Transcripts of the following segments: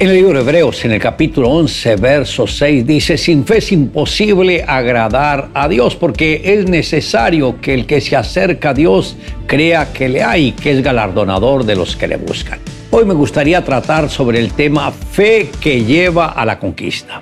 En el libro de Hebreos, en el capítulo 11, verso 6, dice, sin fe es imposible agradar a Dios, porque es necesario que el que se acerca a Dios crea que le hay, que es galardonador de los que le buscan. Hoy me gustaría tratar sobre el tema fe que lleva a la conquista.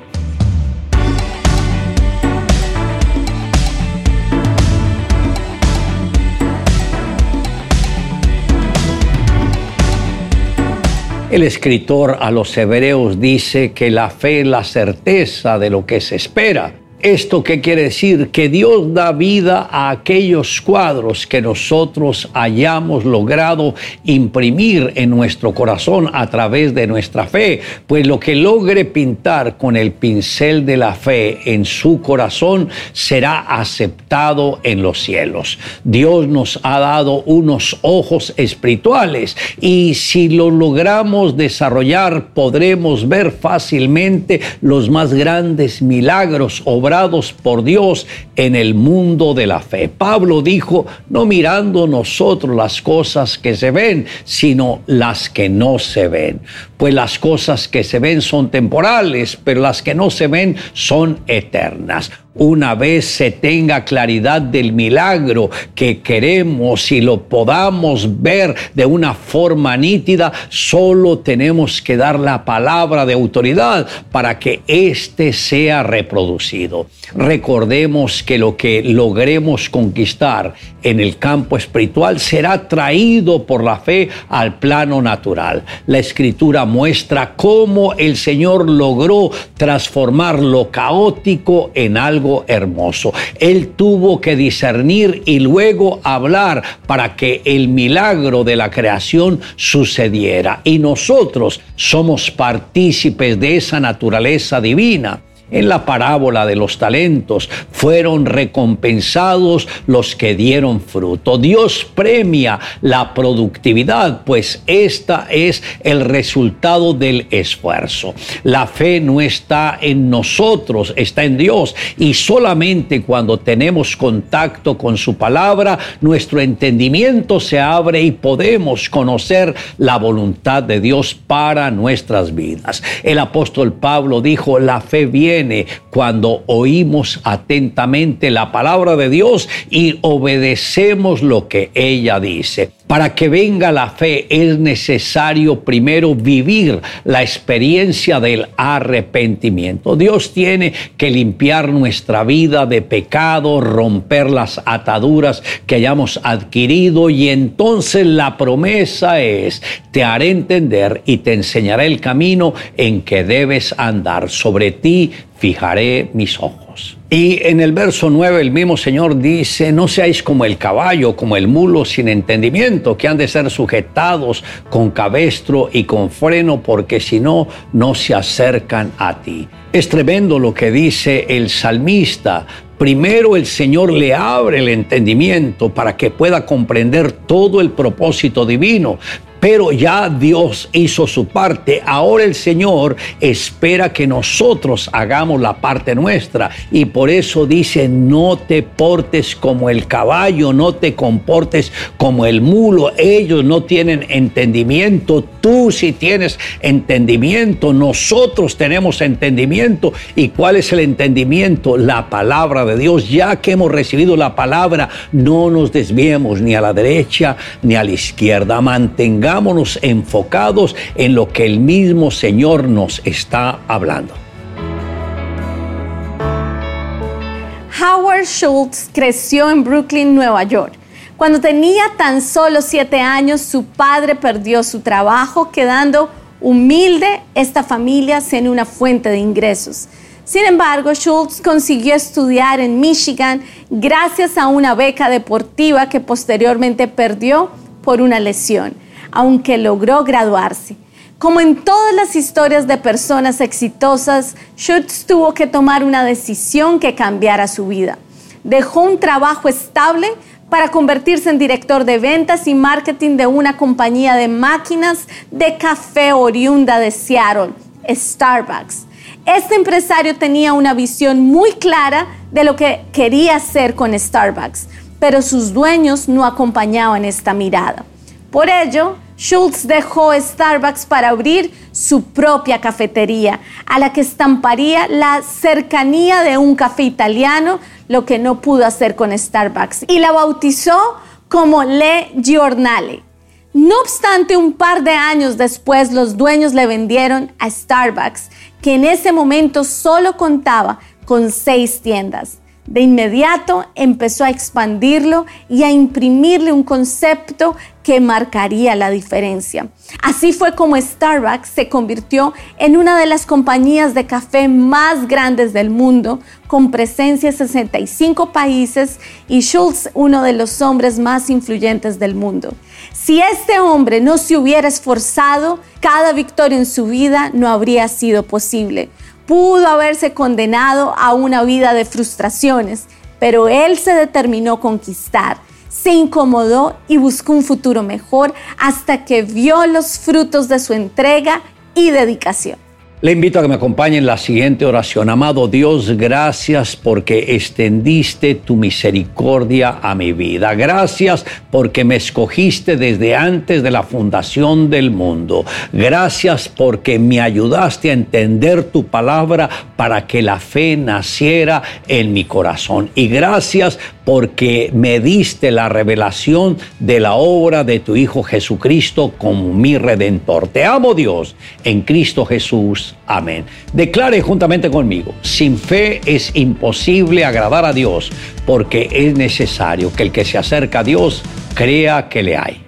El escritor a los hebreos dice que la fe es la certeza de lo que se espera ¿Esto qué quiere decir? Que Dios da vida a aquellos cuadros que nosotros hayamos logrado imprimir en nuestro corazón a través de nuestra fe. Pues lo que logre pintar con el pincel de la fe en su corazón será aceptado en los cielos. Dios nos ha dado unos ojos espirituales y si lo logramos desarrollar podremos ver fácilmente los más grandes milagros por Dios en el mundo de la fe. Pablo dijo, no mirando nosotros las cosas que se ven, sino las que no se ven. Pues las cosas que se ven son temporales, pero las que no se ven son eternas una vez se tenga claridad del milagro que queremos y lo podamos ver de una forma nítida, solo tenemos que dar la palabra de autoridad para que éste sea reproducido. Recordemos que lo que logremos conquistar en el campo espiritual será traído por la fe al plano natural. La escritura muestra cómo el Señor logró transformar lo caótico en algo hermoso. Él tuvo que discernir y luego hablar para que el milagro de la creación sucediera. Y nosotros somos partícipes de esa naturaleza divina. En la parábola de los talentos fueron recompensados los que dieron fruto. Dios premia la productividad, pues esta es el resultado del esfuerzo. La fe no está en nosotros, está en Dios. Y solamente cuando tenemos contacto con su palabra, nuestro entendimiento se abre y podemos conocer la voluntad de Dios para nuestras vidas. El apóstol Pablo dijo, la fe viene cuando oímos atentamente la palabra de Dios y obedecemos lo que ella dice. Para que venga la fe es necesario primero vivir la experiencia del arrepentimiento. Dios tiene que limpiar nuestra vida de pecado, romper las ataduras que hayamos adquirido y entonces la promesa es, te haré entender y te enseñaré el camino en que debes andar. Sobre ti fijaré mis ojos. Y en el verso 9 el mismo Señor dice, no seáis como el caballo, como el mulo sin entendimiento, que han de ser sujetados con cabestro y con freno, porque si no, no se acercan a ti. Es tremendo lo que dice el salmista. Primero el Señor le abre el entendimiento para que pueda comprender todo el propósito divino, pero ya Dios hizo su parte. Ahora el Señor espera que nosotros hagamos la parte nuestra. Y por eso dice, no te portes como el caballo, no te comportes como el mulo. Ellos no tienen entendimiento. Tú sí tienes entendimiento. Nosotros tenemos entendimiento. ¿Y cuál es el entendimiento? La palabra de Dios. Ya que hemos recibido la palabra, no nos desviemos ni a la derecha ni a la izquierda. Mantengamos Pongámonos enfocados en lo que el mismo Señor nos está hablando. Howard Schultz creció en Brooklyn, Nueva York. Cuando tenía tan solo siete años, su padre perdió su trabajo, quedando humilde esta familia sin una fuente de ingresos. Sin embargo, Schultz consiguió estudiar en Michigan gracias a una beca deportiva que posteriormente perdió por una lesión aunque logró graduarse. Como en todas las historias de personas exitosas, Schutz tuvo que tomar una decisión que cambiara su vida. Dejó un trabajo estable para convertirse en director de ventas y marketing de una compañía de máquinas de café oriunda de Seattle, Starbucks. Este empresario tenía una visión muy clara de lo que quería hacer con Starbucks, pero sus dueños no acompañaban esta mirada. Por ello, Schultz dejó Starbucks para abrir su propia cafetería, a la que estamparía la cercanía de un café italiano, lo que no pudo hacer con Starbucks, y la bautizó como Le Giornale. No obstante, un par de años después los dueños le vendieron a Starbucks, que en ese momento solo contaba con seis tiendas. De inmediato empezó a expandirlo y a imprimirle un concepto que marcaría la diferencia. Así fue como Starbucks se convirtió en una de las compañías de café más grandes del mundo, con presencia en 65 países y Schultz uno de los hombres más influyentes del mundo. Si este hombre no se hubiera esforzado, cada victoria en su vida no habría sido posible pudo haberse condenado a una vida de frustraciones, pero él se determinó conquistar, se incomodó y buscó un futuro mejor hasta que vio los frutos de su entrega y dedicación. Le invito a que me acompañe en la siguiente oración. Amado Dios, gracias porque extendiste tu misericordia a mi vida. Gracias porque me escogiste desde antes de la fundación del mundo. Gracias porque me ayudaste a entender tu palabra para que la fe naciera en mi corazón. Y gracias porque me diste la revelación de la obra de tu Hijo Jesucristo como mi redentor. Te amo Dios en Cristo Jesús. Amén. Declare juntamente conmigo, sin fe es imposible agradar a Dios porque es necesario que el que se acerca a Dios crea que le hay.